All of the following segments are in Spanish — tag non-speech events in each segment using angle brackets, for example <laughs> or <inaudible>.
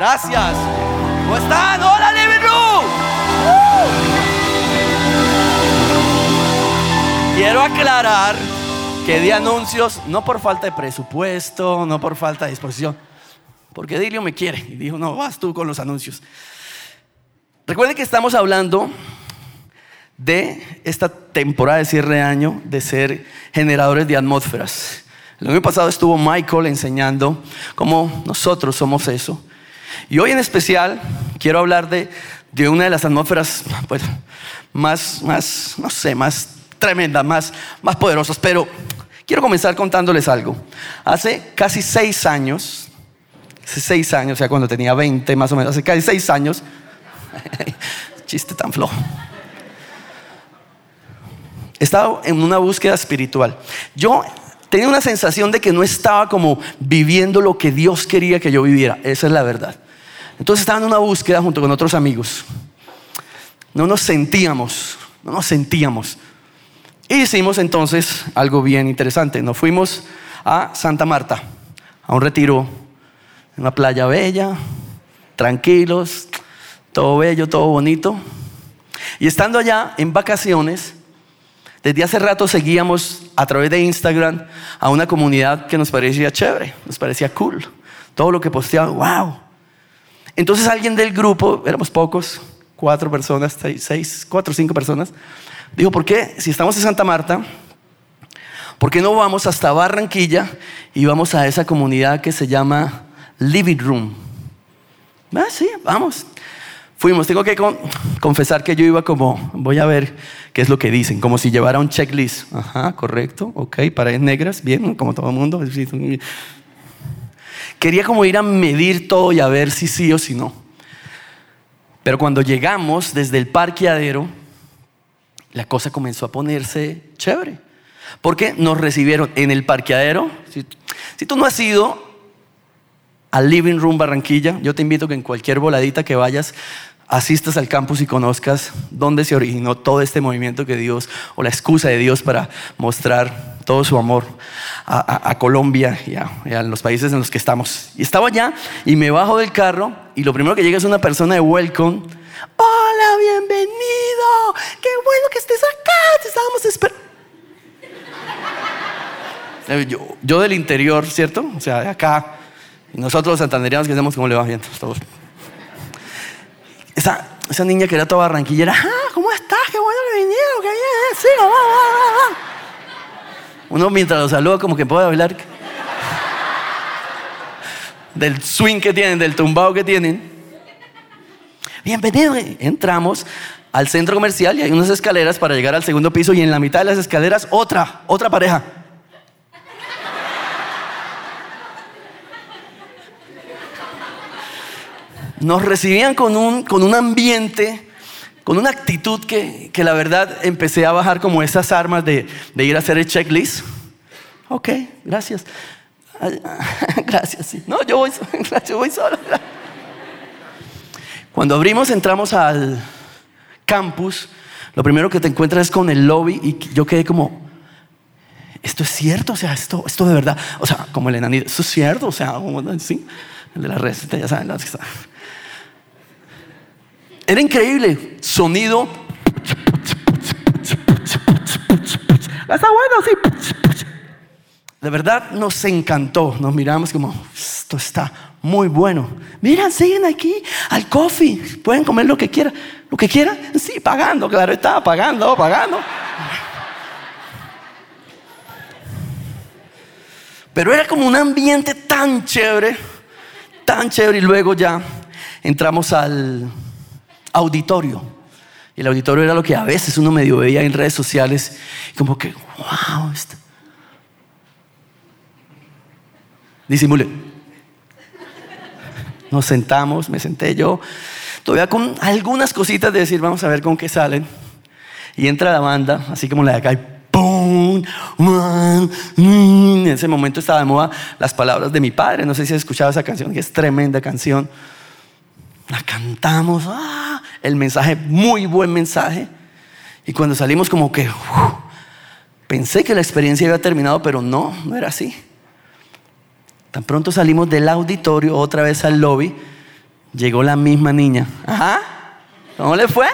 Gracias. ¿Cómo están? ¡Hola, Living Room! Quiero aclarar que di anuncios no por falta de presupuesto, no por falta de disposición, porque Dilio me quiere y dijo, no, vas tú con los anuncios. Recuerden que estamos hablando de esta temporada de cierre de año de ser generadores de atmósferas. El año pasado estuvo Michael enseñando cómo nosotros somos eso. Y hoy en especial quiero hablar de, de una de las atmósferas pues, más, más, no sé, más tremendas, más, más poderosas. Pero quiero comenzar contándoles algo. Hace casi seis años, hace seis años, o sea, cuando tenía 20 más o menos, hace casi seis años, <laughs> chiste tan flojo. Estaba en una búsqueda espiritual. Yo tenía una sensación de que no estaba como viviendo lo que Dios quería que yo viviera. Esa es la verdad. Entonces estaba en una búsqueda junto con otros amigos. No nos sentíamos, no nos sentíamos. Y hicimos entonces algo bien interesante. Nos fuimos a Santa Marta, a un retiro en una playa bella, tranquilos, todo bello, todo bonito. Y estando allá en vacaciones, desde hace rato seguíamos a través de Instagram a una comunidad que nos parecía chévere, nos parecía cool. Todo lo que posteaba, wow. Entonces alguien del grupo, éramos pocos, cuatro personas, seis, cuatro o cinco personas, dijo, ¿por qué si estamos en Santa Marta, por qué no vamos hasta Barranquilla y vamos a esa comunidad que se llama Living Room? Ah, sí, vamos. Fuimos, tengo que confesar que yo iba como, voy a ver qué es lo que dicen, como si llevara un checklist. Ajá, correcto, ok, paredes negras, bien, como todo el mundo. Quería como ir a medir todo y a ver si sí o si no. Pero cuando llegamos desde el parqueadero, la cosa comenzó a ponerse chévere. Porque nos recibieron en el parqueadero. Si, si tú no has ido al Living Room Barranquilla, yo te invito que en cualquier voladita que vayas, asistas al campus y conozcas dónde se originó todo este movimiento que Dios, o la excusa de Dios para mostrar todo su amor a, Colombia y a, los países en los que estamos. Y estaba allá y me bajo del carro y lo primero que llega es una persona de welcome. Hola, bienvenido. Qué bueno que estés acá. Te estábamos esperando. Yo, yo, del interior, ¿cierto? O sea, de acá. Y nosotros los santanderianos que hacemos como le va bien. Todos. Esa, esa niña que era toda barranquillera, ah, ¿cómo estás? Qué bueno que vinieron, qué bien, sí, va, va, va, Uno mientras lo saluda como que puede hablar del swing que tienen, del tumbao que tienen. Bienvenido, entramos al centro comercial y hay unas escaleras para llegar al segundo piso y en la mitad de las escaleras otra, otra pareja. Nos recibían con un, con un ambiente, con una actitud que, que, la verdad empecé a bajar como esas armas de, de ir a hacer el checklist. Ok, gracias. <laughs> Gracias, No, yo voy, <laughs> yo voy solo. Cuando abrimos, entramos al campus, lo primero que te encuentras es con el lobby y yo quedé como, esto es cierto, o sea, esto, esto de verdad, o sea, como el enanito, esto es cierto, o sea, sí, el de la red, ya saben, era increíble. Sonido. Está bueno, sí. De verdad nos encantó. Nos miramos como, esto está muy bueno. Miran, siguen aquí al coffee. Pueden comer lo que quieran. Lo que quieran, sí, pagando, claro, estaba pagando, pagando. Pero era como un ambiente tan chévere, tan chévere. Y luego ya entramos al, auditorio. Y el auditorio era lo que a veces uno medio veía en redes sociales, como que, wow, esto. Nos sentamos, me senté yo, todavía con algunas cositas de decir, vamos a ver con qué salen. Y entra la banda, así como la de acá, y ¡pum! En ese momento estaba de moda las palabras de mi padre. No sé si has escuchado esa canción, que es tremenda canción. La cantamos, ¡ah! el mensaje, muy buen mensaje. Y cuando salimos como que pensé que la experiencia había terminado, pero no, no era así. Tan pronto salimos del auditorio otra vez al lobby, llegó la misma niña. Ajá, ¿cómo le fue?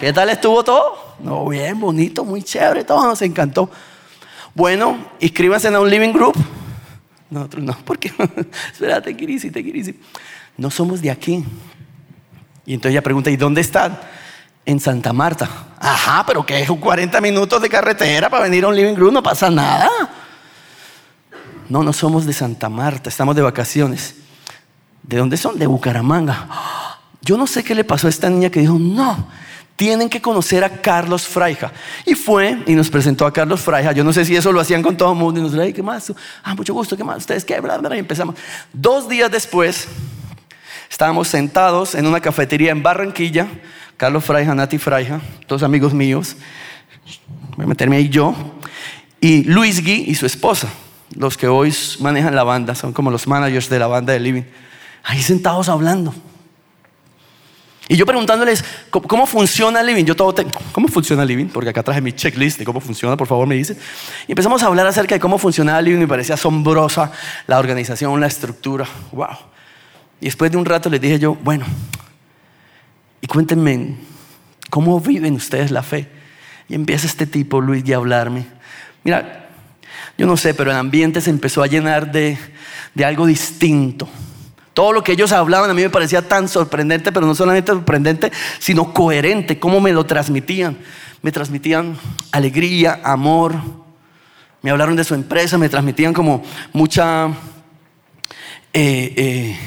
¿Qué tal estuvo todo? No, bien, bonito, muy chévere, todo nos encantó. Bueno, inscríbanse en un living group. Nosotros no, porque <laughs> espérate, Kirisi, te Kirisi. No somos de aquí. Y entonces ella pregunta, ¿y dónde están? En Santa Marta. Ajá, pero que es 40 minutos de carretera para venir a un living group, no pasa nada. No, no somos de Santa Marta, estamos de vacaciones. ¿De dónde son? De Bucaramanga. Yo no sé qué le pasó a esta niña que dijo, no, tienen que conocer a Carlos Fraija. Y fue y nos presentó a Carlos Fraija. Yo no sé si eso lo hacían con todo el mundo. Y nos dijo, ¿qué más? Ah, mucho gusto, ¿qué más? ¿Ustedes qué? Y empezamos. Dos días después, estábamos sentados en una cafetería en Barranquilla Carlos Fraija, Nati Fraija, dos amigos míos, voy a meterme ahí yo, y Luis Gui y su esposa, los que hoy manejan la banda, son como los managers de la banda de Living, ahí sentados hablando. Y yo preguntándoles, ¿cómo, funciona Living? Yo todo ¿cómo funciona Living? Porque acá traje mi checklist de cómo funciona, por favor me dice. Y empezamos a hablar acerca de cómo funcionaba Living, me parecía asombrosa la organización, la estructura, wow. Y después de un rato les dije yo, bueno, y cuéntenme, ¿cómo viven ustedes la fe? Y empieza este tipo, Luis, a hablarme. Mira, yo no sé, pero el ambiente se empezó a llenar de, de algo distinto. Todo lo que ellos hablaban a mí me parecía tan sorprendente, pero no solamente sorprendente, sino coherente, cómo me lo transmitían. Me transmitían alegría, amor. Me hablaron de su empresa, me transmitían como mucha eh, eh,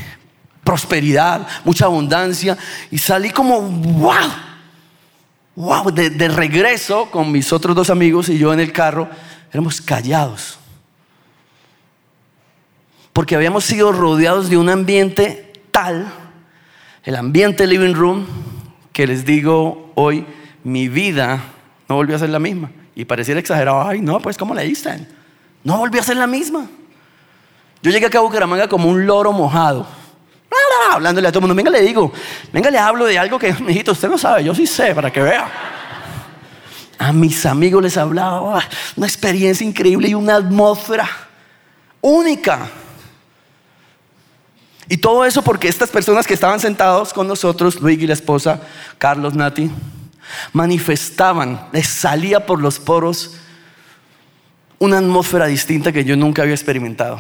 prosperidad, mucha abundancia. Y salí como, wow, wow, de, regreso con mis otros dos amigos y yo en el carro, éramos callados. Porque habíamos sido rodeados de un ambiente tal, el ambiente living room, que les digo hoy, mi vida no volvió a ser la misma. Y pareciera exagerado, ay, no, pues ¿cómo le dicen? No volvió a ser la misma. Yo llegué acá a Bucaramanga como un loro mojado hablándole a todo mundo. Venga, le digo, venga, le hablo de algo que, mijito, usted no sabe, yo sí sé, para que vea. A mis amigos les hablaba una experiencia increíble y una atmósfera única. Y todo eso porque estas personas que estaban sentados con nosotros, Luigi y la esposa, Carlos Nati, manifestaban, les salía por los poros una atmósfera distinta que yo nunca había experimentado.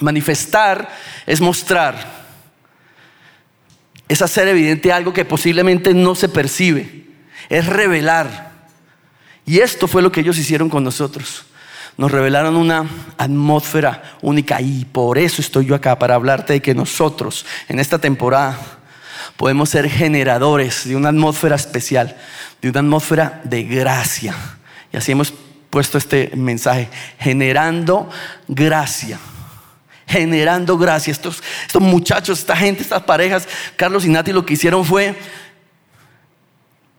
Manifestar es mostrar es hacer evidente algo que posiblemente no se percibe, es revelar. Y esto fue lo que ellos hicieron con nosotros. Nos revelaron una atmósfera única y por eso estoy yo acá para hablarte de que nosotros en esta temporada podemos ser generadores de una atmósfera especial, de una atmósfera de gracia. Y así hemos puesto este mensaje, generando gracia generando gracia. Estos, estos muchachos, esta gente, estas parejas, Carlos y Nati lo que hicieron fue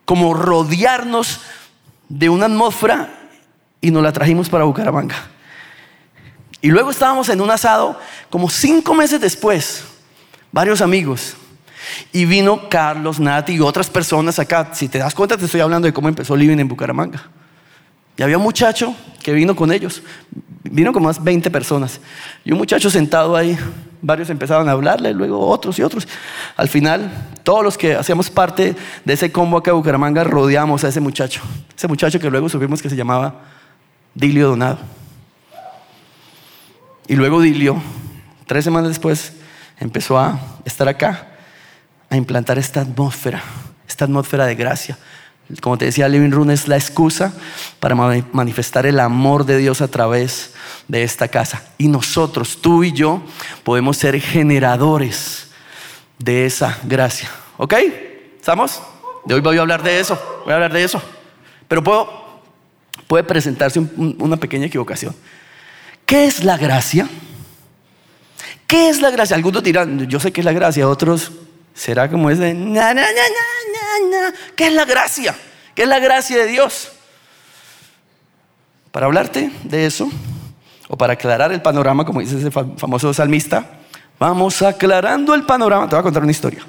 como rodearnos de una atmósfera y nos la trajimos para Bucaramanga. Y luego estábamos en un asado como cinco meses después, varios amigos. Y vino Carlos, Nati y otras personas acá. Si te das cuenta, te estoy hablando de cómo empezó Living en Bucaramanga. Y había un muchacho que vino con ellos. Vino con más 20 personas. Y un muchacho sentado ahí, varios empezaron a hablarle, luego otros y otros. Al final, todos los que hacíamos parte de ese combo acá de Bucaramanga rodeamos a ese muchacho. Ese muchacho que luego supimos que se llamaba Dilio Donado. Y luego Dilio, tres semanas después, empezó a estar acá, a implantar esta atmósfera, esta atmósfera de gracia como te decía, Living Room es la excusa para manifestar el amor de Dios a través de esta casa. Y nosotros, tú y yo, podemos ser generadores de esa gracia. ¿Ok? ¿Estamos? De hoy voy a hablar de eso. Voy a hablar de eso. Pero puedo, puede presentarse una pequeña equivocación. ¿Qué es la gracia? ¿Qué es la gracia? Algunos dirán, yo sé qué es la gracia, otros será como ese, na, na, na, na, na, ¿qué es la gracia? ¿Qué es la gracia de Dios? Para hablarte de eso, o para aclarar el panorama, como dice ese famoso salmista, vamos aclarando el panorama. Te voy a contar una historia.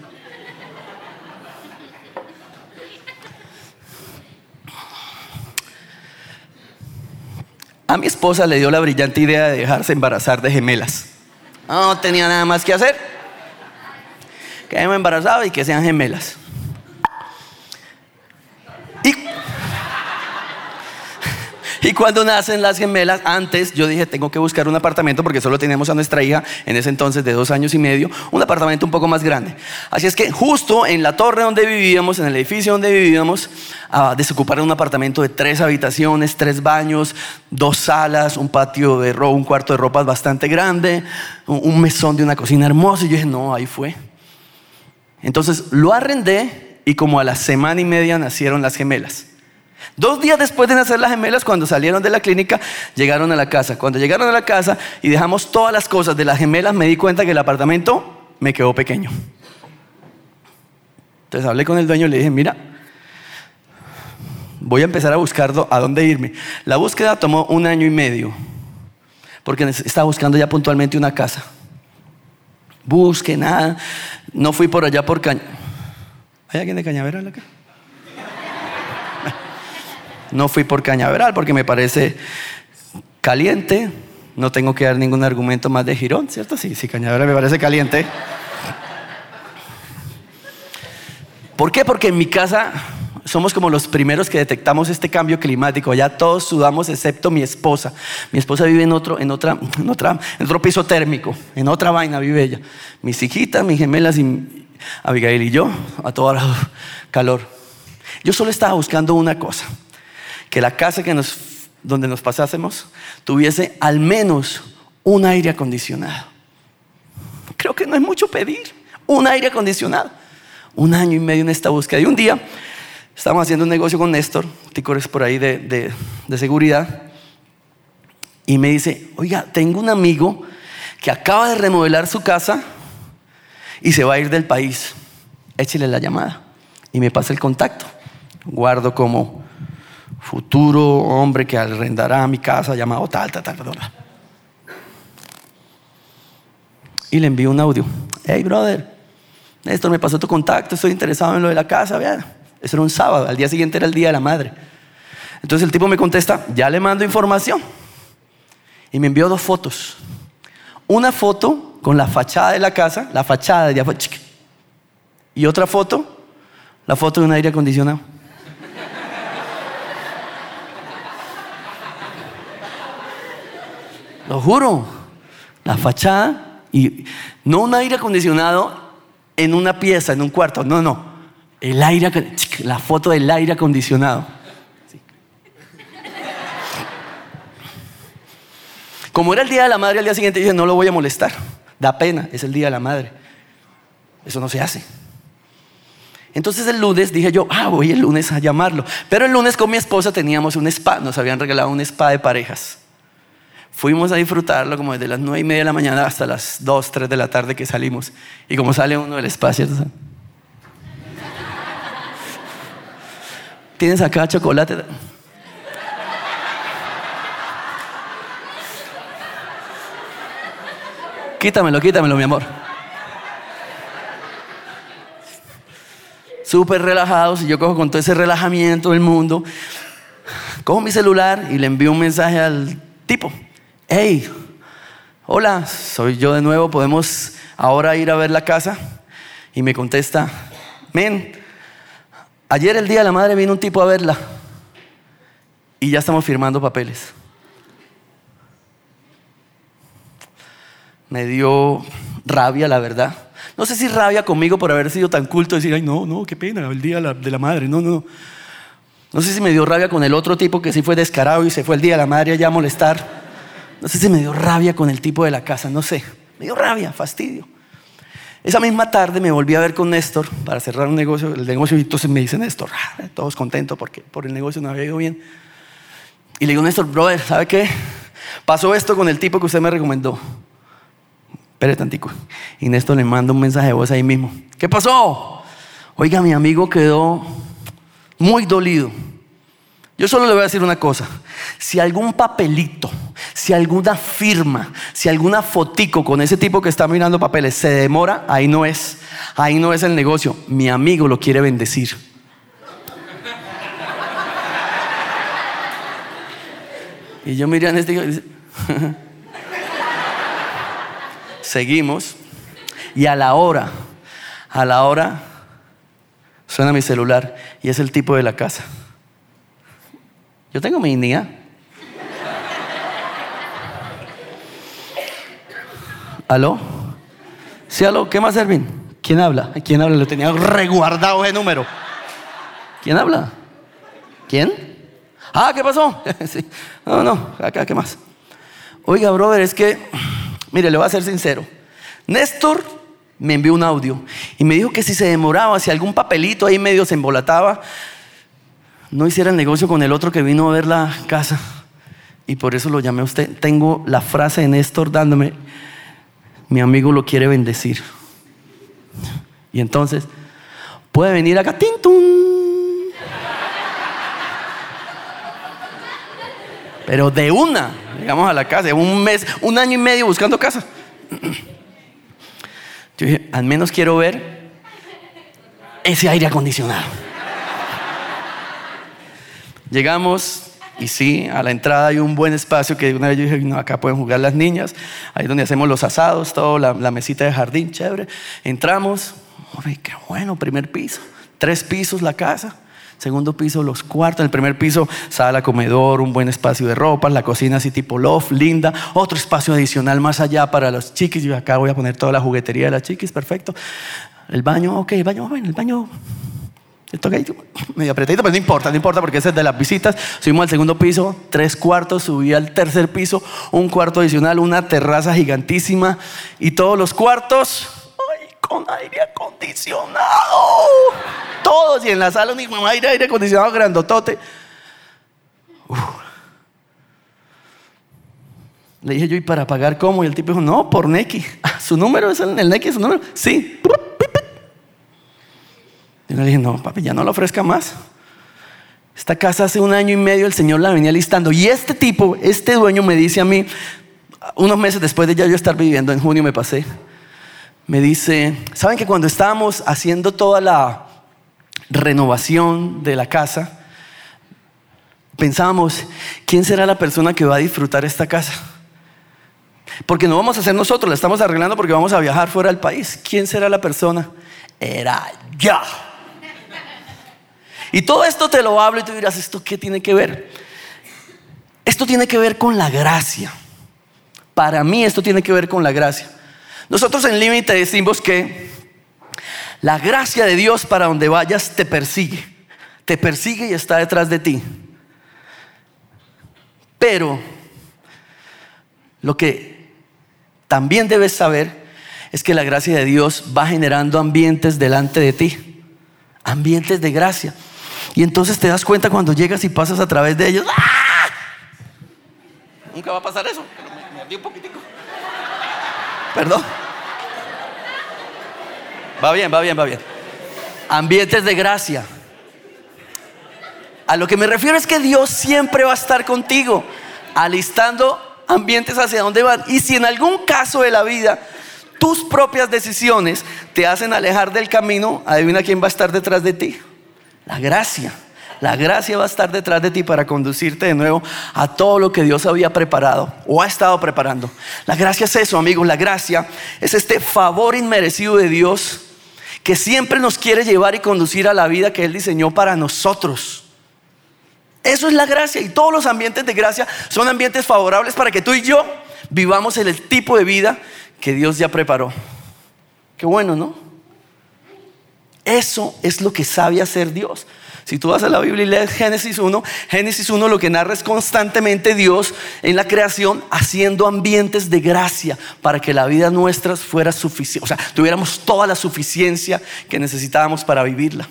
A mi esposa le dio la brillante idea de dejarse embarazar de gemelas. No tenía nada más que hacer. Quedemos embarazados y que sean gemelas. <laughs> Y cuando nacen las gemelas, antes yo dije, tengo que buscar un apartamento porque solo teníamos a nuestra hija en ese entonces de dos años y medio, un apartamento un poco más grande. Así es que justo en la torre donde vivíamos, en el edificio donde vivíamos, uh, desocuparon un apartamento de tres habitaciones, tres baños, dos salas, un patio de ropa, un cuarto de ropa bastante grande, un mesón de una cocina hermosa. Y yo dije, no, ahí fue. Entonces lo arrendé y como a la semana y media nacieron las gemelas. Dos días después de nacer las gemelas, cuando salieron de la clínica, llegaron a la casa. Cuando llegaron a la casa y dejamos todas las cosas de las gemelas, me di cuenta que el apartamento me quedó pequeño. Entonces hablé con el dueño y le dije, mira, voy a empezar a buscar a dónde irme. La búsqueda tomó un año y medio, porque estaba buscando ya puntualmente una casa. Busque nada, no fui por allá por Caña. ¿Hay alguien de Cañaveral acá? <laughs> No fui por Cañaveral porque me parece caliente. No tengo que dar ningún argumento más de Girón, ¿cierto? Sí, sí, Cañaveral me parece caliente. ¿Por qué? Porque en mi casa somos como los primeros que detectamos este cambio climático. Ya todos sudamos excepto mi esposa. Mi esposa vive en otro, en otra, en otra, en otro piso térmico, en otra vaina vive ella. Mis hijitas, mis gemelas y Abigail y yo, a todo <laughs> calor. Yo solo estaba buscando una cosa que la casa que nos, donde nos pasásemos tuviese al menos un aire acondicionado. Creo que no es mucho pedir, un aire acondicionado. Un año y medio en esta búsqueda. Y un día estábamos haciendo un negocio con Néstor, Ticores por ahí de, de seguridad, y me dice, oiga, tengo un amigo que acaba de remodelar su casa y se va a ir del país. Échele la llamada. Y me pasa el contacto. Guardo como futuro hombre que arrendará mi casa llamado tal, tal, tal, tal. Y le envío un audio. Hey, brother, esto me pasó tu contacto, estoy interesado en lo de la casa. Vean. Eso era un sábado, al día siguiente era el día de la madre. Entonces el tipo me contesta, ya le mando información. Y me envió dos fotos. Una foto con la fachada de la casa, la fachada de afuera. Y otra foto, la foto de un aire acondicionado. Lo juro. La fachada y no un aire acondicionado en una pieza, en un cuarto. No, no. El aire, la foto del aire acondicionado. Como era el día de la madre, al día siguiente dije, no lo voy a molestar. Da pena, es el día de la madre. Eso no se hace. Entonces el lunes dije yo, ah, voy el lunes a llamarlo. Pero el lunes con mi esposa teníamos un spa, nos habían regalado un spa de parejas. Fuimos a disfrutarlo como desde las nueve y media de la mañana hasta las dos, tres de la tarde que salimos. Y como sale uno del espacio, ¿tienes acá chocolate? Quítamelo, quítamelo, mi amor. Súper relajados y yo cojo con todo ese relajamiento del mundo. Cojo mi celular y le envío un mensaje al tipo hey, hola, soy yo de nuevo, podemos ahora ir a ver la casa. Y me contesta, men, ayer el día de la madre vino un tipo a verla y ya estamos firmando papeles. Me dio rabia, la verdad. No sé si rabia conmigo por haber sido tan culto, decir, ay, no, no, qué pena, el día de la madre, no, no. No sé si me dio rabia con el otro tipo que sí fue descarado y se fue el día de la madre allá a molestar. No sé si me dio rabia con el tipo de la casa, no sé. Me dio rabia, fastidio. Esa misma tarde me volví a ver con Néstor para cerrar un negocio, el negocio, y entonces me dice Néstor, ah, todos contentos porque por el negocio no había ido bien. Y le digo, Néstor, brother, ¿sabe qué? Pasó esto con el tipo que usted me recomendó. Espere tantico. Y Néstor le manda un mensaje de voz ahí mismo. ¿Qué pasó? Oiga, mi amigo quedó muy dolido. Yo solo le voy a decir una cosa. Si algún papelito, si alguna firma, si alguna fotico con ese tipo que está mirando papeles se demora, ahí no es. Ahí no es el negocio. Mi amigo lo quiere bendecir. Y yo miré a este y <laughs> seguimos. Y a la hora, a la hora, suena mi celular y es el tipo de la casa. Yo tengo mi niña. ¿Aló? Sí, aló, ¿qué más, Ervin? ¿Quién habla? ¿Quién habla? Lo tenía reguardado ese número. ¿Quién habla? ¿Quién? Ah, ¿qué pasó? <laughs> sí. No, no, acá, ¿qué más? Oiga, brother, es que, mire, le voy a ser sincero. Néstor me envió un audio y me dijo que si se demoraba, si algún papelito ahí medio se embolataba, no hiciera el negocio con el otro que vino a ver la casa. Y por eso lo llamé a usted. Tengo la frase de Néstor dándome, mi amigo lo quiere bendecir. Y entonces, puede venir acá, tintum. Pero de una, llegamos a la casa, un mes, un año y medio buscando casa. Yo dije, al menos quiero ver ese aire acondicionado. Llegamos y sí, a la entrada hay un buen espacio que una vez yo dije, no, acá pueden jugar las niñas, ahí donde hacemos los asados, todo, la, mesita de jardín, chévere. Entramos, qué bueno, primer piso, tres pisos la casa. Segundo piso, los cuartos. En el primer piso, sala, comedor, un buen espacio de ropas, la cocina así tipo loft, linda. Otro espacio adicional más allá para los chiquis. Yo acá voy a poner toda la juguetería de las chiquis, perfecto. El baño, ok, el baño, bueno, el baño medio apretadito, pero no importa, no importa porque ese es de las visitas. Subimos al segundo piso, tres cuartos, subí al tercer piso, un cuarto adicional, una terraza gigantísima y todos los cuartos ay, con aire acondicionado. Todos y en la sala un aire, aire acondicionado grandotote. Le dije yo, ¿y para pagar cómo? Y el tipo dijo, no, por Neki. ¿Su número es el, el Neki? ¿Su número? Sí. Y le dije, no, papi, ya no la ofrezca más. Esta casa hace un año y medio el Señor la venía listando. Y este tipo, este dueño me dice a mí, unos meses después de ya yo estar viviendo, en junio me pasé, me dice, ¿saben que cuando estábamos haciendo toda la renovación de la casa, pensábamos, ¿quién será la persona que va a disfrutar esta casa? Porque no vamos a hacer nosotros, la estamos arreglando porque vamos a viajar fuera del país. ¿Quién será la persona? Era ya. Y todo esto te lo hablo y tú dirás, ¿esto qué tiene que ver? Esto tiene que ver con la gracia. Para mí esto tiene que ver con la gracia. Nosotros en límite decimos que la gracia de Dios para donde vayas te persigue. Te persigue y está detrás de ti. Pero lo que también debes saber es que la gracia de Dios va generando ambientes delante de ti. Ambientes de gracia. Y entonces te das cuenta cuando llegas y pasas a través de ellos. ¡ah! Nunca va a pasar eso. Pero me, un poquitico. Perdón. Va bien, va bien, va bien. Ambientes de gracia. A lo que me refiero es que Dios siempre va a estar contigo, alistando ambientes hacia donde van. Y si en algún caso de la vida tus propias decisiones te hacen alejar del camino, adivina quién va a estar detrás de ti. La gracia. La gracia va a estar detrás de ti para conducirte de nuevo a todo lo que Dios había preparado o ha estado preparando. La gracia es eso, amigos. La gracia es este favor inmerecido de Dios que siempre nos quiere llevar y conducir a la vida que Él diseñó para nosotros. Eso es la gracia y todos los ambientes de gracia son ambientes favorables para que tú y yo vivamos en el tipo de vida que Dios ya preparó. Qué bueno, ¿no? Eso es lo que sabe hacer Dios. Si tú vas a la Biblia y lees Génesis 1, Génesis 1 lo que narra es constantemente Dios en la creación haciendo ambientes de gracia para que la vida nuestra fuera suficiente, o sea, tuviéramos toda la suficiencia que necesitábamos para vivirla.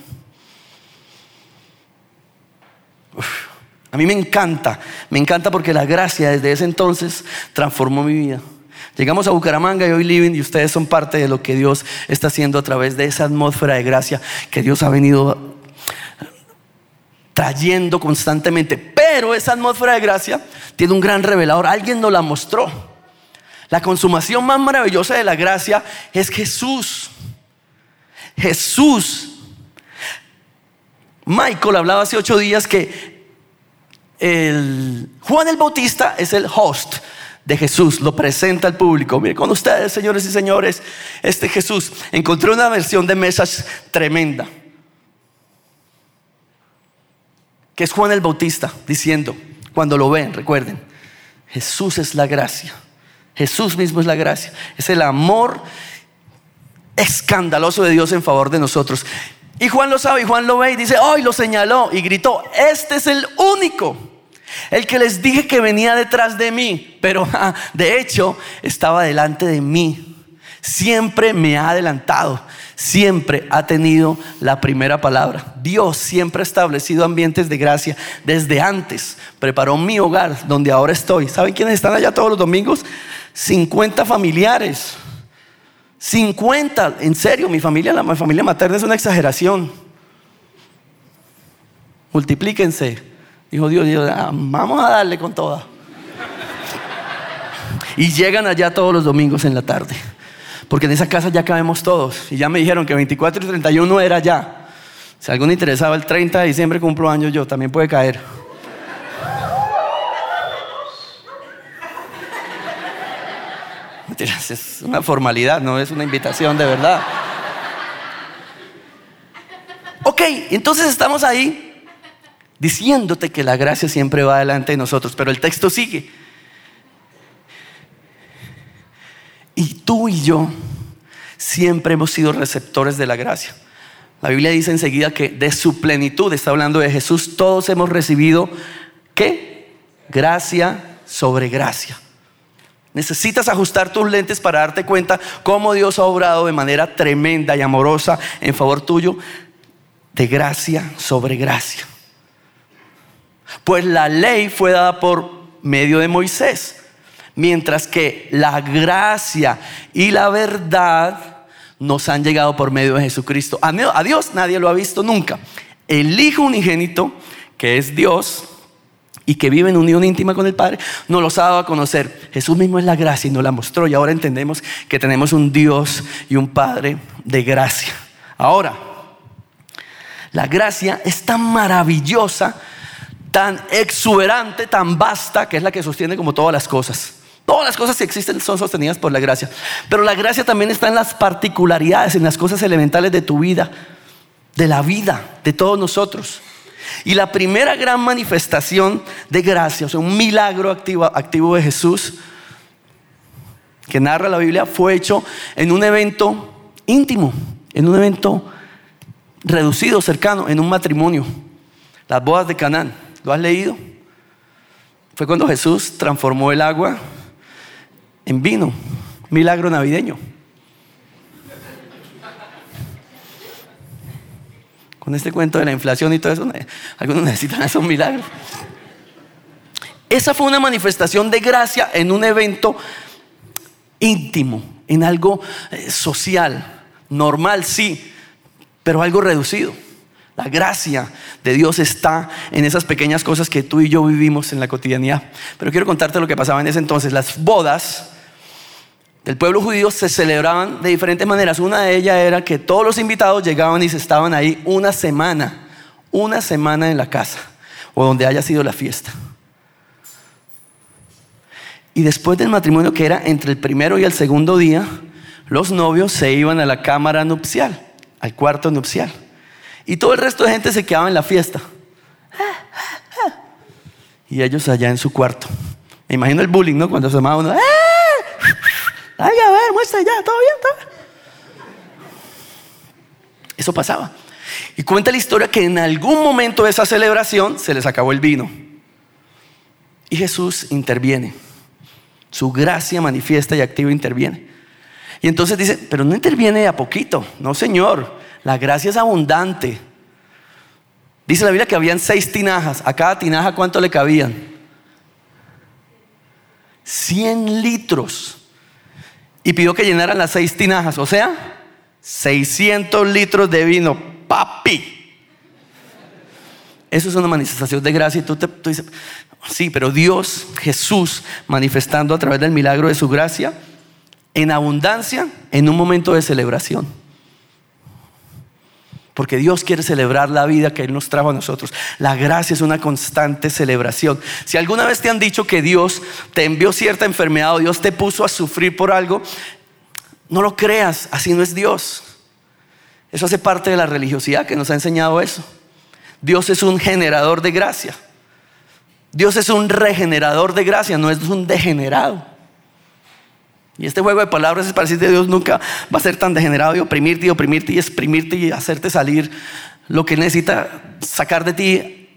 a mí me encanta, me encanta porque la gracia desde ese entonces transformó mi vida. Llegamos a Bucaramanga y hoy Living y ustedes son parte de lo que Dios está haciendo a través de esa atmósfera de gracia que Dios ha venido trayendo constantemente. Pero esa atmósfera de gracia tiene un gran revelador. Alguien nos la mostró. La consumación más maravillosa de la gracia es Jesús. Jesús. Michael hablaba hace ocho días que Juan el Bautista es el host de Jesús, lo presenta al público. Mire, con ustedes, señores y señores, este Jesús. Encontré una versión de Mesas tremenda, que es Juan el Bautista diciendo, cuando lo ven, recuerden, Jesús es la gracia. Jesús mismo es la gracia. Es el amor escandaloso de Dios en favor de nosotros. Y Juan lo sabe y Juan lo ve y dice, hoy lo señaló y gritó, este es el único, el que les dije que venía detrás de mí, pero <laughs> ah, de hecho estaba delante de mí. Siempre me ha adelantado, siempre ha tenido la primera palabra. Dios siempre ha establecido ambientes de gracia desde antes. Preparó mi hogar donde ahora estoy. ¿Saben quiénes están allá todos los domingos? 50 familiares. 50, en serio, mi familia, la familia materna es una exageración. Multiplíquense. Dijo Dios, ah, vamos a darle con toda. Y llegan allá todos los domingos en la tarde. Porque en esa casa ya cabemos todos. Y ya me dijeron que 24 y 31 era ya. Si alguno interesaba, el 30 de diciembre cumplo años yo, también puede caer. es una formalidad, no es una invitación de verdad. Ok, entonces estamos ahí diciéndote que la gracia siempre va delante de nosotros, pero el texto sigue. Y tú y yo siempre hemos sido receptores de la gracia. La Biblia dice enseguida que de su plenitud, está hablando de Jesús, todos hemos recibido, ¿qué? Gracia sobre gracia. Necesitas ajustar tus lentes para darte cuenta cómo Dios ha obrado de manera tremenda y amorosa en favor tuyo, de gracia sobre gracia. Pues la ley fue dada por medio de Moisés, mientras que la gracia y la verdad nos han llegado por medio de Jesucristo. A Dios nadie lo ha visto nunca. El Hijo unigénito, que es Dios, y que vive en unión íntima con el Padre, nos los ha dado a conocer. Jesús mismo es la gracia y nos la mostró y ahora entendemos que tenemos un Dios y un Padre de gracia. Ahora, la gracia es tan maravillosa, tan exuberante, tan vasta, que es la que sostiene como todas las cosas. Todas las cosas que existen son sostenidas por la gracia. Pero la gracia también está en las particularidades, en las cosas elementales de tu vida, de la vida, de todos nosotros. Y la primera gran manifestación de gracia, o sea, un milagro activo, activo de Jesús, que narra la Biblia, fue hecho en un evento íntimo, en un evento reducido, cercano, en un matrimonio, las bodas de Canaán. ¿Lo has leído? Fue cuando Jesús transformó el agua en vino, milagro navideño. con este cuento de la inflación y todo eso, algunos necesitan hacer un milagro. Esa fue una manifestación de gracia en un evento íntimo, en algo eh, social, normal, sí, pero algo reducido. La gracia de Dios está en esas pequeñas cosas que tú y yo vivimos en la cotidianidad. Pero quiero contarte lo que pasaba en ese entonces. Las bodas del pueblo judío se celebraban de diferentes maneras. Una de ellas era que todos los invitados llegaban y se estaban ahí una semana, una semana en la casa o donde haya sido la fiesta. Y después del matrimonio, que era entre el primero y el segundo día, los novios se iban a la cámara nupcial, al cuarto nupcial. Y todo el resto de gente se quedaba en la fiesta. Y ellos allá en su cuarto. Me imagino el bullying, ¿no? Cuando se llamaba uno. Ay, a ver, muestra ya, todo bien, todo. Eso pasaba. Y cuenta la historia que en algún momento de esa celebración se les acabó el vino. Y Jesús interviene. Su gracia manifiesta y activa interviene. Y entonces dice, pero no interviene a poquito. No, Señor. La gracia es abundante. Dice la Biblia que habían seis tinajas. A cada tinaja, ¿cuánto le cabían? 100 litros y pidió que llenaran las seis tinajas, o sea, 600 litros de vino, papi. Eso es una manifestación de gracia y tú, te, tú dices, sí, pero Dios, Jesús, manifestando a través del milagro de su gracia, en abundancia, en un momento de celebración. Porque Dios quiere celebrar la vida que Él nos trajo a nosotros. La gracia es una constante celebración. Si alguna vez te han dicho que Dios te envió cierta enfermedad o Dios te puso a sufrir por algo, no lo creas, así no es Dios. Eso hace parte de la religiosidad que nos ha enseñado eso. Dios es un generador de gracia. Dios es un regenerador de gracia, no es un degenerado. Y este juego de palabras es para que Dios nunca va a ser tan degenerado y oprimirte y oprimirte y exprimirte y hacerte salir lo que necesita sacar de ti,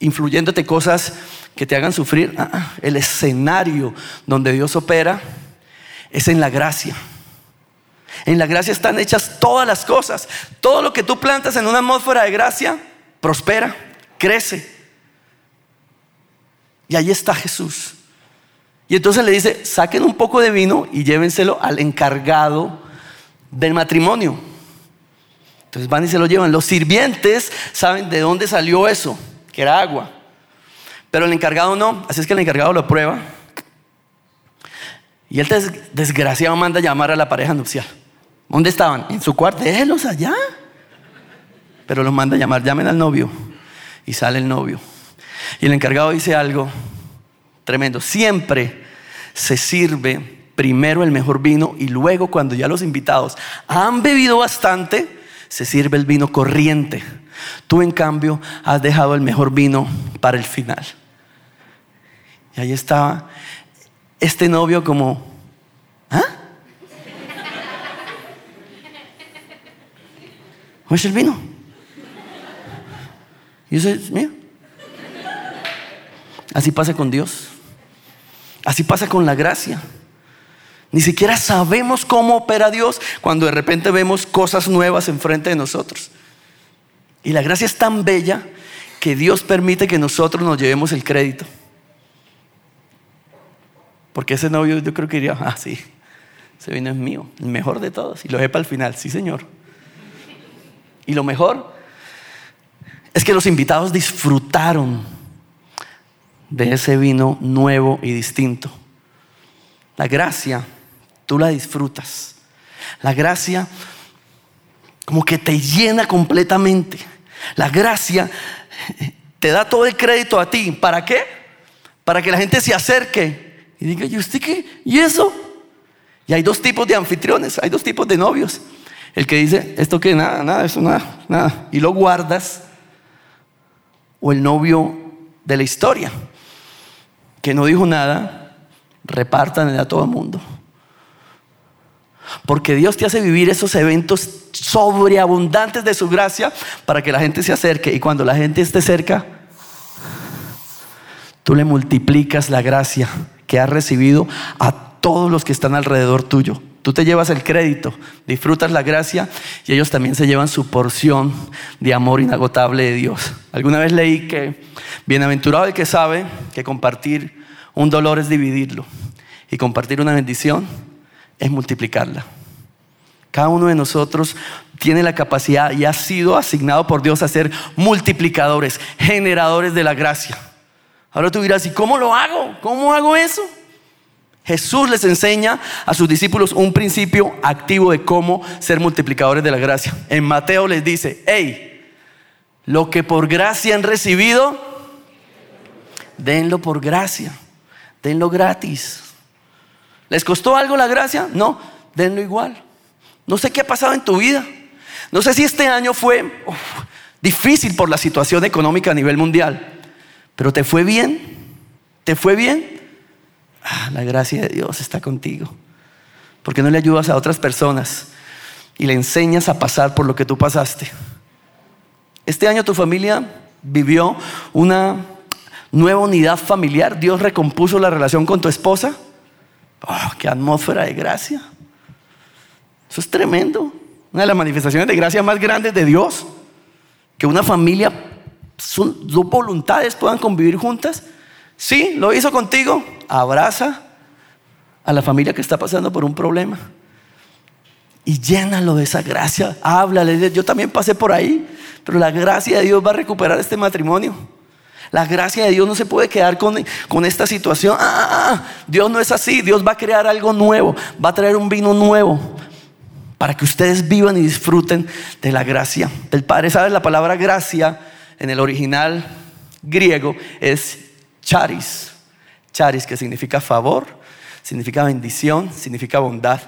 influyéndote cosas que te hagan sufrir. Ah, ah, el escenario donde Dios opera es en la gracia. En la gracia están hechas todas las cosas. Todo lo que tú plantas en una atmósfera de gracia prospera, crece. Y ahí está Jesús. Y entonces le dice, saquen un poco de vino y llévenselo al encargado del matrimonio. Entonces van y se lo llevan. Los sirvientes saben de dónde salió eso, que era agua. Pero el encargado no. Así es que el encargado lo prueba. Y el desgraciado manda llamar a la pareja nupcial. ¿Dónde estaban? En su cuarto. Déjenlos allá. Pero los manda llamar, llamen al novio. Y sale el novio. Y el encargado dice algo tremendo. Siempre se sirve primero el mejor vino y luego cuando ya los invitados han bebido bastante, se sirve el vino corriente. Tú en cambio has dejado el mejor vino para el final. Y ahí estaba este novio como, ¿ah? ¿Cómo es el vino? Y eso es mío. Así pasa con Dios. Así pasa con la gracia. Ni siquiera sabemos cómo opera Dios cuando de repente vemos cosas nuevas enfrente de nosotros. Y la gracia es tan bella que Dios permite que nosotros nos llevemos el crédito. Porque ese novio yo creo que diría, ah, sí, ese vino es mío, el mejor de todos. Y lo para al final, sí, Señor. Y lo mejor es que los invitados disfrutaron de ese vino nuevo y distinto. La gracia, tú la disfrutas. La gracia como que te llena completamente. La gracia te da todo el crédito a ti. ¿Para qué? Para que la gente se acerque y diga, ¿y usted qué? ¿Y eso? Y hay dos tipos de anfitriones, hay dos tipos de novios. El que dice, esto que nada, nada, eso nada, nada. Y lo guardas. O el novio de la historia, que no dijo nada, repartan a todo el mundo. Porque Dios te hace vivir esos eventos sobreabundantes de su gracia para que la gente se acerque. Y cuando la gente esté cerca, tú le multiplicas la gracia que has recibido a todos los que están alrededor tuyo. Tú te llevas el crédito, disfrutas la gracia y ellos también se llevan su porción de amor inagotable de Dios. Alguna vez leí que bienaventurado el que sabe que compartir un dolor es dividirlo y compartir una bendición es multiplicarla. Cada uno de nosotros tiene la capacidad y ha sido asignado por Dios a ser multiplicadores, generadores de la gracia. Ahora tú dirás, ¿y cómo lo hago? ¿Cómo hago eso? Jesús les enseña a sus discípulos un principio activo de cómo ser multiplicadores de la gracia. En Mateo les dice, hey, lo que por gracia han recibido, denlo por gracia, denlo gratis. ¿Les costó algo la gracia? No, denlo igual. No sé qué ha pasado en tu vida. No sé si este año fue difícil por la situación económica a nivel mundial, pero ¿te fue bien? ¿Te fue bien? Ah, la gracia de Dios está contigo. Porque no le ayudas a otras personas y le enseñas a pasar por lo que tú pasaste. Este año tu familia vivió una nueva unidad familiar. Dios recompuso la relación con tu esposa. Oh, qué atmósfera de gracia. Eso es tremendo. Una de las manifestaciones de gracia más grandes de Dios. Que una familia, sus dos voluntades puedan convivir juntas Sí, lo hizo contigo. Abraza a la familia que está pasando por un problema. Y llénalo de esa gracia. Háblale. Yo también pasé por ahí. Pero la gracia de Dios va a recuperar este matrimonio. La gracia de Dios no se puede quedar con, con esta situación. Ah, ah, ah, Dios no es así. Dios va a crear algo nuevo. Va a traer un vino nuevo. Para que ustedes vivan y disfruten de la gracia del Padre. ¿Sabes? La palabra gracia en el original griego es charis. Charis, que significa favor, significa bendición, significa bondad.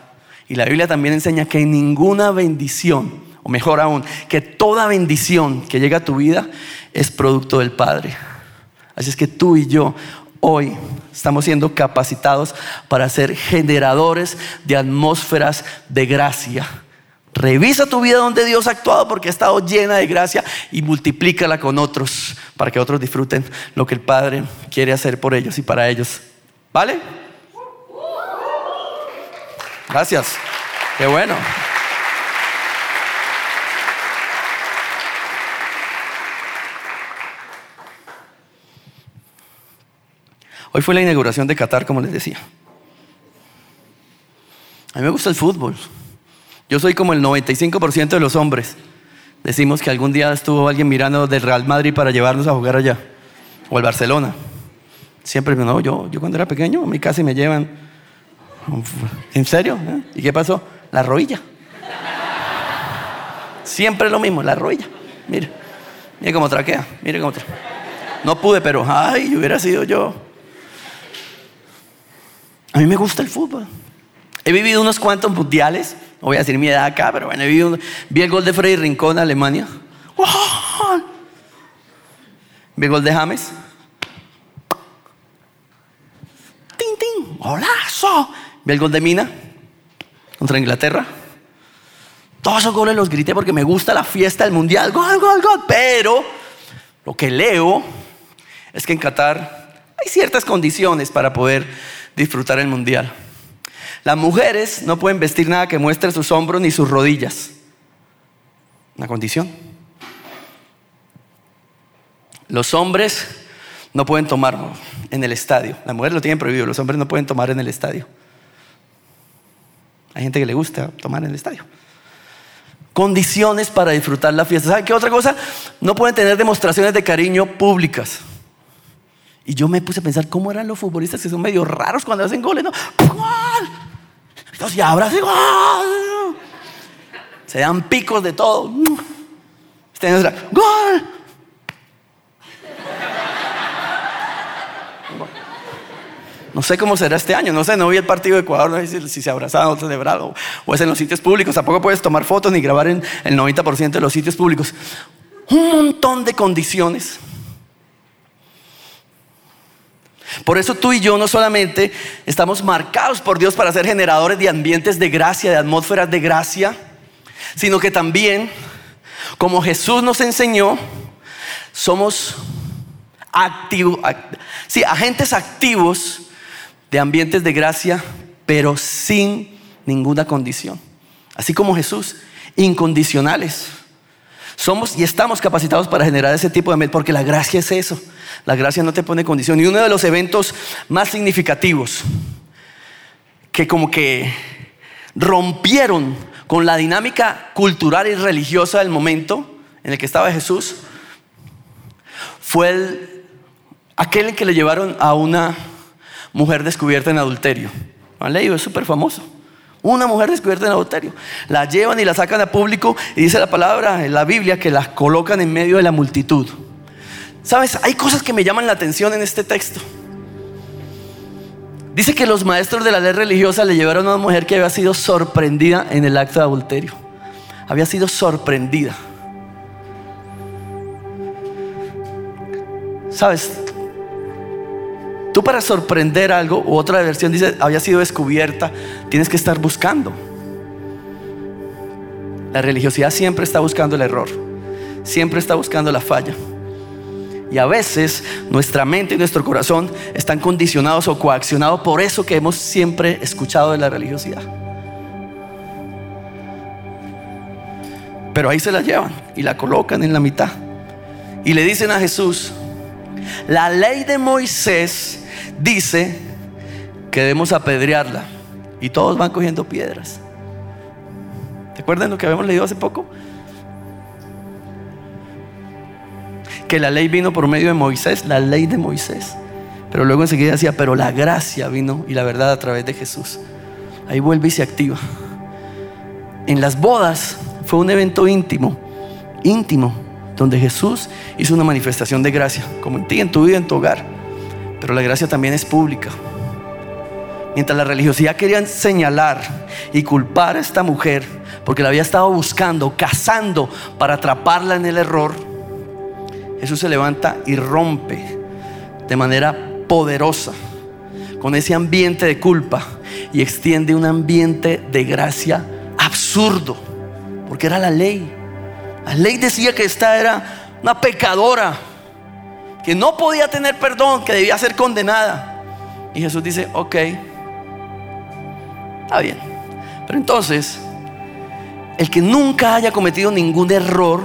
Y la Biblia también enseña que ninguna bendición, o mejor aún, que toda bendición que llega a tu vida es producto del Padre. Así es que tú y yo hoy estamos siendo capacitados para ser generadores de atmósferas de gracia. Revisa tu vida donde Dios ha actuado porque ha estado llena de gracia y multiplícala con otros para que otros disfruten lo que el Padre quiere hacer por ellos y para ellos. ¿Vale? Gracias. Qué bueno. Hoy fue la inauguración de Qatar, como les decía. A mí me gusta el fútbol. Yo soy como el 95% de los hombres. Decimos que algún día estuvo alguien mirando del Real Madrid para llevarnos a jugar allá. O el Barcelona. Siempre, no, yo, yo cuando era pequeño, a mí casi me llevan. ¿En serio? ¿Eh? ¿Y qué pasó? La rodilla. Siempre lo mismo, la rodilla. Mire, mire cómo traquea, mire cómo traquea. No pude, pero ay, hubiera sido yo. A mí me gusta el fútbol. He vivido unos cuantos mundiales. No voy a decir mi edad acá, pero bueno, he vivido, vi el gol de Freddy Rincón, Alemania. Vi el gol de James. ¡Tin, tin! ¡Golazo! Vi el gol de Mina contra Inglaterra. Todos esos goles los grité porque me gusta la fiesta del mundial. Gol, gol, gol. Pero lo que leo es que en Qatar hay ciertas condiciones para poder disfrutar el mundial. Las mujeres no pueden vestir nada que muestre sus hombros ni sus rodillas. Una condición. Los hombres no pueden tomar en el estadio. Las mujeres lo tienen prohibido, los hombres no pueden tomar en el estadio. Hay gente que le gusta tomar en el estadio. Condiciones para disfrutar la fiesta. ¿Saben qué otra cosa? No pueden tener demostraciones de cariño públicas. Y yo me puse a pensar cómo eran los futbolistas que son medio raros cuando hacen goles, ¿no? Y ahora Se dan picos de todo. Este año ¡Gol! No sé cómo será este año, no sé, no vi el partido de Ecuador, no sé si se abrazaron o celebraron, o es en los sitios públicos, tampoco puedes tomar fotos ni grabar en el 90% de los sitios públicos. Un montón de condiciones por eso tú y yo no solamente estamos marcados por Dios para ser generadores de ambientes de gracia, de atmósferas de gracia, sino que también, como Jesús nos enseñó, somos activos, sí, agentes activos de ambientes de gracia, pero sin ninguna condición. Así como Jesús, incondicionales. Somos y estamos capacitados para generar ese tipo de ambiente, porque la gracia es eso. La gracia no te pone condición. Y uno de los eventos más significativos que como que rompieron con la dinámica cultural y religiosa del momento en el que estaba Jesús fue el, aquel en que le llevaron a una mujer descubierta en adulterio. ¿Han leído? Es súper famoso. Una mujer descubierta en adulterio. La llevan y la sacan a público y dice la palabra en la Biblia que la colocan en medio de la multitud. Sabes, hay cosas que me llaman la atención en este texto. Dice que los maestros de la ley religiosa le llevaron a una mujer que había sido sorprendida en el acto de adulterio. Había sido sorprendida. Sabes, tú para sorprender algo, u otra versión dice, había sido descubierta, tienes que estar buscando. La religiosidad siempre está buscando el error, siempre está buscando la falla. Y a veces nuestra mente y nuestro corazón están condicionados o coaccionados por eso que hemos siempre escuchado de la religiosidad. Pero ahí se la llevan y la colocan en la mitad. Y le dicen a Jesús, la ley de Moisés dice que debemos apedrearla. Y todos van cogiendo piedras. ¿Te acuerdan lo que habíamos leído hace poco? Que la ley vino por medio de Moisés, la ley de Moisés. Pero luego enseguida decía, pero la gracia vino y la verdad a través de Jesús. Ahí vuelve y se activa. En las bodas fue un evento íntimo, íntimo, donde Jesús hizo una manifestación de gracia, como en ti, en tu vida, en tu hogar. Pero la gracia también es pública. Mientras la religiosidad quería señalar y culpar a esta mujer porque la había estado buscando, cazando para atraparla en el error, Jesús se levanta y rompe de manera poderosa con ese ambiente de culpa y extiende un ambiente de gracia absurdo, porque era la ley. La ley decía que esta era una pecadora, que no podía tener perdón, que debía ser condenada. Y Jesús dice, ok, está bien. Pero entonces, el que nunca haya cometido ningún error,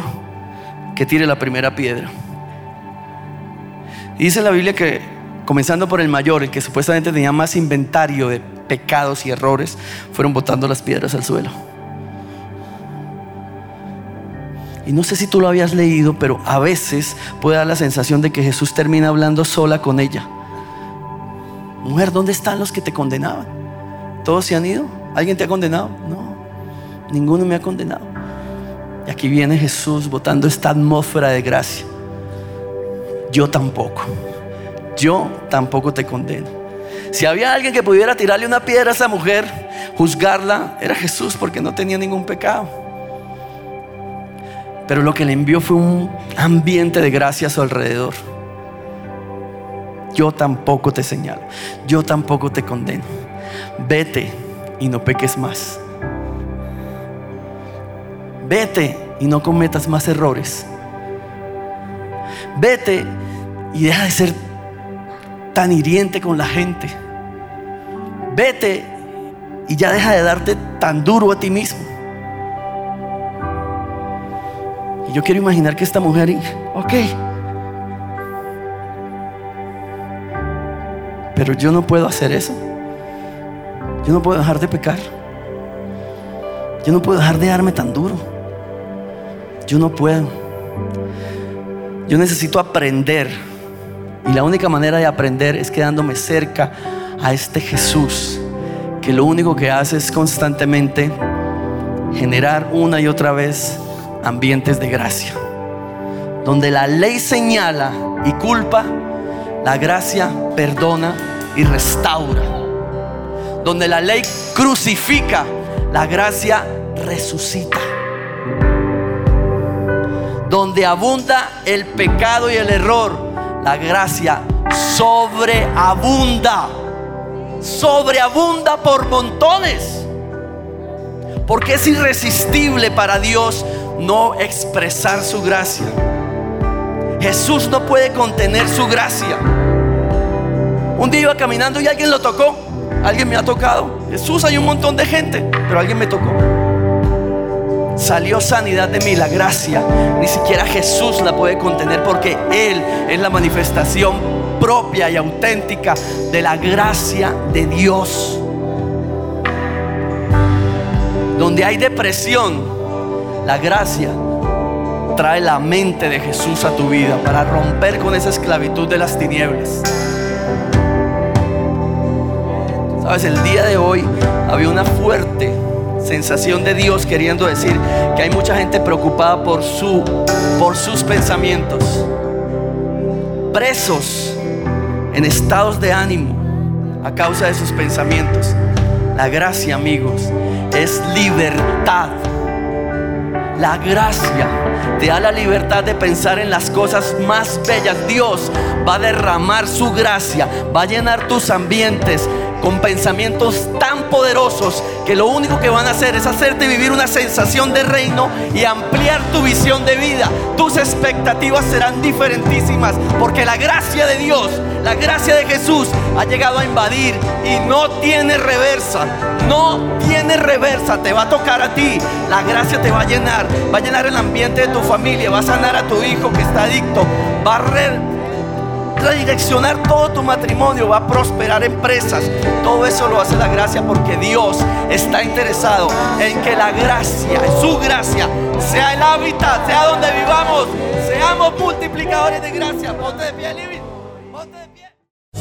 que tire la primera piedra. Dice la Biblia que, comenzando por el mayor, el que supuestamente tenía más inventario de pecados y errores, fueron botando las piedras al suelo. Y no sé si tú lo habías leído, pero a veces puede dar la sensación de que Jesús termina hablando sola con ella. Mujer, ¿dónde están los que te condenaban? ¿Todos se han ido? ¿Alguien te ha condenado? No, ninguno me ha condenado. Y aquí viene Jesús botando esta atmósfera de gracia. Yo tampoco. Yo tampoco te condeno. Si había alguien que pudiera tirarle una piedra a esa mujer, juzgarla, era Jesús porque no tenía ningún pecado. Pero lo que le envió fue un ambiente de gracia a su alrededor. Yo tampoco te señalo. Yo tampoco te condeno. Vete y no peques más. Vete y no cometas más errores. Vete y deja de ser tan hiriente con la gente. Vete y ya deja de darte tan duro a ti mismo. Y yo quiero imaginar que esta mujer, ok, pero yo no puedo hacer eso. Yo no puedo dejar de pecar. Yo no puedo dejar de darme tan duro. Yo no puedo. Yo necesito aprender. Y la única manera de aprender es quedándome cerca a este Jesús, que lo único que hace es constantemente generar una y otra vez ambientes de gracia. Donde la ley señala y culpa, la gracia perdona y restaura. Donde la ley crucifica, la gracia resucita. Donde abunda el pecado y el error, la gracia sobreabunda. Sobreabunda por montones. Porque es irresistible para Dios no expresar su gracia. Jesús no puede contener su gracia. Un día iba caminando y alguien lo tocó. Alguien me ha tocado. Jesús hay un montón de gente, pero alguien me tocó. Salió sanidad de mí, la gracia. Ni siquiera Jesús la puede contener porque Él es la manifestación propia y auténtica de la gracia de Dios. Donde hay depresión, la gracia trae la mente de Jesús a tu vida para romper con esa esclavitud de las tinieblas. Sabes, el día de hoy había una fuerte sensación de Dios queriendo decir que hay mucha gente preocupada por su por sus pensamientos. Presos en estados de ánimo a causa de sus pensamientos. La gracia, amigos, es libertad la gracia te da la libertad de pensar en las cosas más bellas. Dios va a derramar su gracia, va a llenar tus ambientes con pensamientos tan poderosos que lo único que van a hacer es hacerte vivir una sensación de reino y ampliar tu visión de vida. Tus expectativas serán diferentísimas porque la gracia de Dios, la gracia de Jesús ha llegado a invadir y no tiene reversa. No tiene reversa, te va a tocar a ti. La gracia te va a llenar, va a llenar el ambiente de tu familia, va a sanar a tu hijo que está adicto, va a redireccionar todo tu matrimonio, va a prosperar empresas. Todo eso lo hace la gracia porque Dios está interesado en que la gracia, su gracia, sea el hábitat, sea donde vivamos, seamos multiplicadores de gracia. Ponte de pie. Ponte de pie.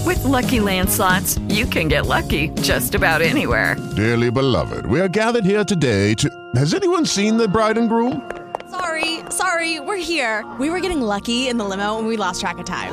With Lucky Land slots, you can get lucky just about anywhere. Dearly beloved, we are gathered here today to. Has anyone seen the bride and groom? Sorry, sorry, we're here. We were getting lucky in the limo and we lost track of time.